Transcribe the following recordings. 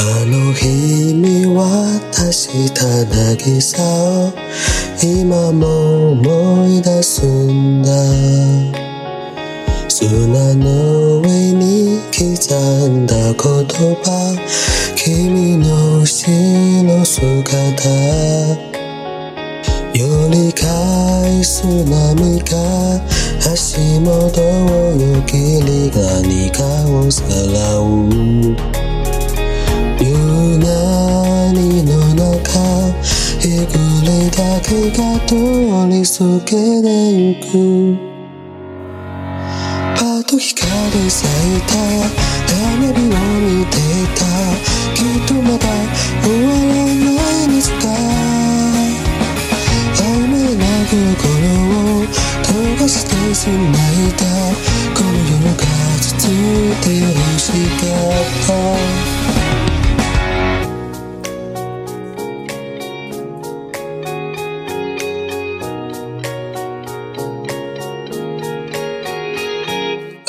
あの日見渡した渚を今も思い出すんだ。砂の上に刻んだ言葉。君の後ろ姿。より返す波が。足元をよぎり何かをさらう。溶けてゆく。パッと光咲いた。花火を見てた。きっとまた終わらないんですか。雨な心を溶かしてしま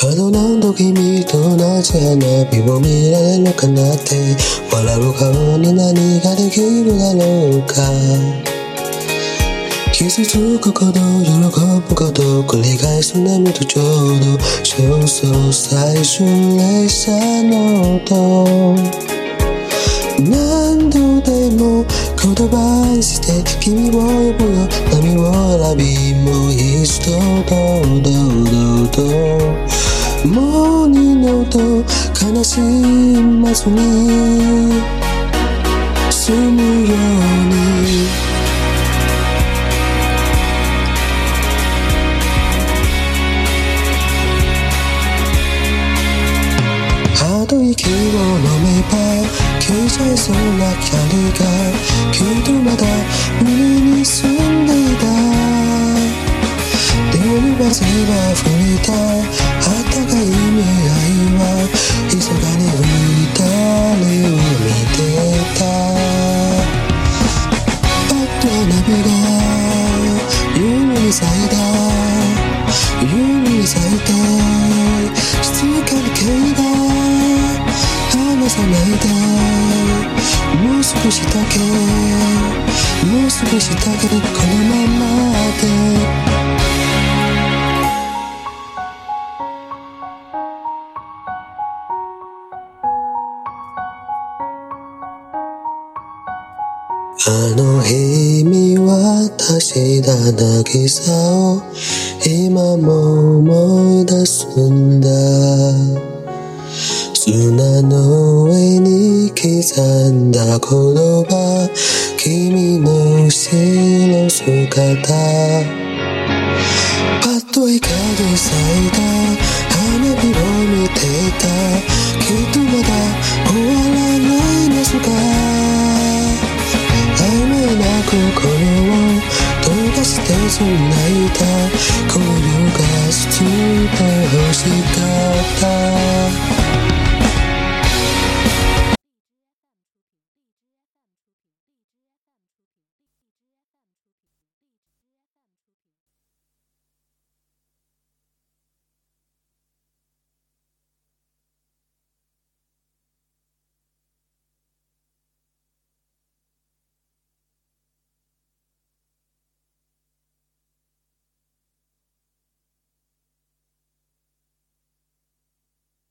あと何度君と同じ花火を見られるかなって。笑う顔に何ができるだろうか。傷つくこと喜ぶこと繰り返す波とちょうどそうそう最終列車の音何度でも言葉にして君を呼ぶよ。波を選びもう一度どうどうどうどうもう二度と悲しまずに済むように。あと息を飲めば消えちゃいそうな光がきっとまだ胸に住んでいた。でも風は吹いた。ないでもう少しだけ。もう少しだけ。このままで。あの日見渡した渚を今も思い出すんだ。砂の上に刻んだ言葉君の後ろ姿。パッと光り咲いた花火を見ていた。きっとまだ終わらないのすか。曖昧な心を溶かして繋いだ。紅葉が沈んだ星か。